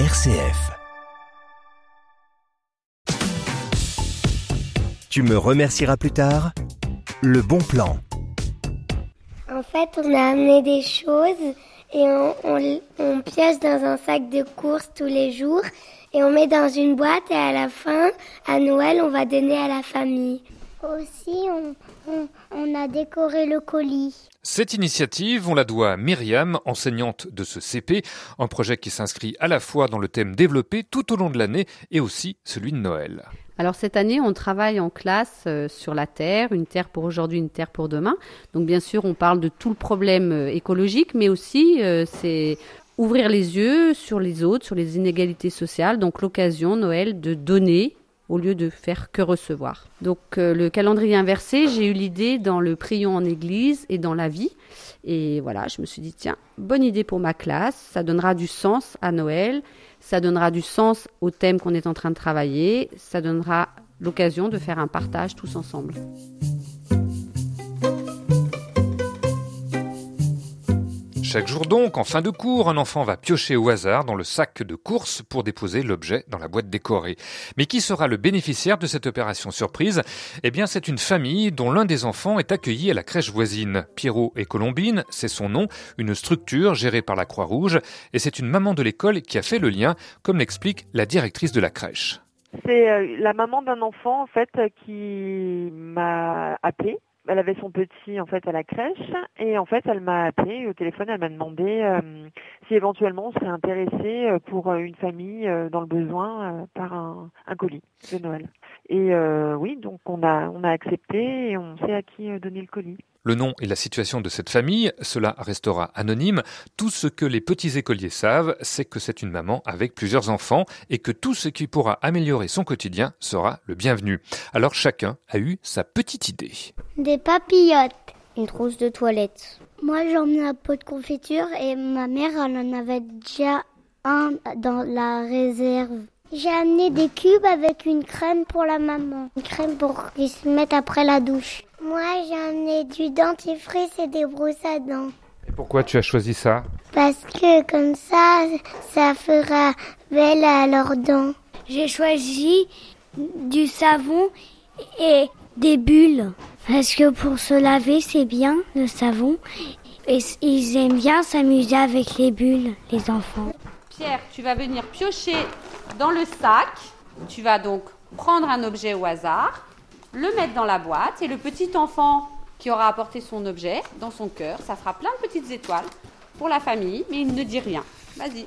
RCF. Tu me remercieras plus tard Le bon plan. En fait, on a amené des choses et on, pioche dans un sac de course tous les jours et on met dans une boîte et à la fin, à Noël, on va donner à la famille. Aussi, on, on, on a décoré le colis. Cette initiative, on la doit à Myriam, enseignante de ce CP, un projet qui s'inscrit à la fois dans le thème développé tout au long de l'année et aussi celui de Noël. Alors cette année, on travaille en classe euh, sur la Terre, une Terre pour aujourd'hui, une Terre pour demain. Donc bien sûr, on parle de tout le problème euh, écologique, mais aussi euh, c'est ouvrir les yeux sur les autres, sur les inégalités sociales. Donc l'occasion, Noël, de donner au lieu de faire que recevoir. Donc euh, le calendrier inversé, j'ai eu l'idée dans le prion en église et dans la vie. Et voilà, je me suis dit, tiens, bonne idée pour ma classe, ça donnera du sens à Noël, ça donnera du sens au thème qu'on est en train de travailler, ça donnera l'occasion de faire un partage tous ensemble. Chaque jour donc, en fin de cours, un enfant va piocher au hasard dans le sac de course pour déposer l'objet dans la boîte décorée. Mais qui sera le bénéficiaire de cette opération surprise? Eh bien, c'est une famille dont l'un des enfants est accueilli à la crèche voisine. Pierrot et Colombine, c'est son nom, une structure gérée par la Croix-Rouge, et c'est une maman de l'école qui a fait le lien, comme l'explique la directrice de la crèche. C'est euh, la maman d'un enfant en fait qui m'a appelé elle avait son petit en fait à la crèche et en fait elle m'a appelé au téléphone elle m'a demandé euh, si éventuellement on serait intéressé euh, pour euh, une famille dans le besoin par un colis de Noël et euh, oui donc on a on a accepté et on sait à qui euh, donner le colis Le nom et la situation de cette famille, cela restera anonyme. Tout ce que les petits écoliers savent, c'est que c'est une maman avec plusieurs enfants et que tout ce qui pourra améliorer son quotidien sera le bienvenu. Alors chacun a eu sa petite idée. Des papillotes. Une trousse de toilette. Moi, j'ai emmené un pot de confiture et ma mère, elle en avait déjà un dans la réserve. J'ai amené des cubes avec une crème pour la maman. Une crème pour qu'ils se mettent après la douche. Moi, j'ai amené du dentifrice et des brosses à dents. Et pourquoi tu as choisi ça Parce que comme ça, ça fera belle à leurs dents. J'ai choisi du savon et des bulles. Parce que pour se laver, c'est bien le savon. Et ils aiment bien s'amuser avec les bulles, les enfants. Pierre, tu vas venir piocher dans le sac. Tu vas donc prendre un objet au hasard, le mettre dans la boîte et le petit enfant qui aura apporté son objet dans son cœur, ça fera plein de petites étoiles pour la famille, mais il ne dit rien. Vas-y.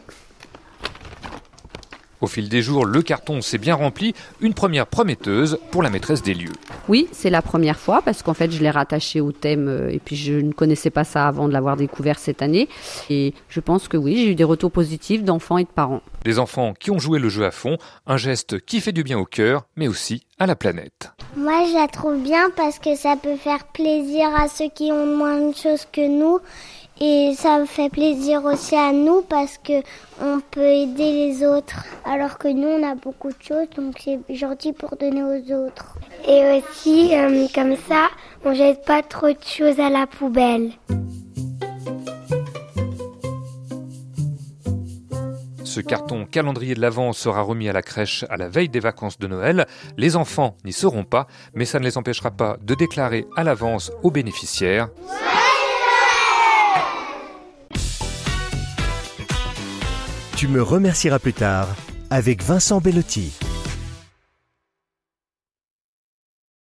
Au fil des jours, le carton s'est bien rempli, une première prometteuse pour la maîtresse des lieux. Oui, c'est la première fois parce qu'en fait, je l'ai rattaché au thème euh, et puis je ne connaissais pas ça avant de l'avoir découvert cette année. Et je pense que oui, j'ai eu des retours positifs d'enfants et de parents. Des enfants qui ont joué le jeu à fond, un geste qui fait du bien au cœur, mais aussi à la planète. Moi, je la trouve bien parce que ça peut faire plaisir à ceux qui ont moins de choses que nous. Et ça me fait plaisir aussi à nous parce que on peut aider les autres. Alors que nous, on a beaucoup de choses, donc c'est gentil pour donner aux autres. Et aussi, euh, comme ça, on jette pas trop de choses à la poubelle. Ce carton calendrier de l'Avent sera remis à la crèche à la veille des vacances de Noël. Les enfants n'y seront pas, mais ça ne les empêchera pas de déclarer à l'avance aux bénéficiaires Tu me remercieras plus tard avec Vincent Bellotti.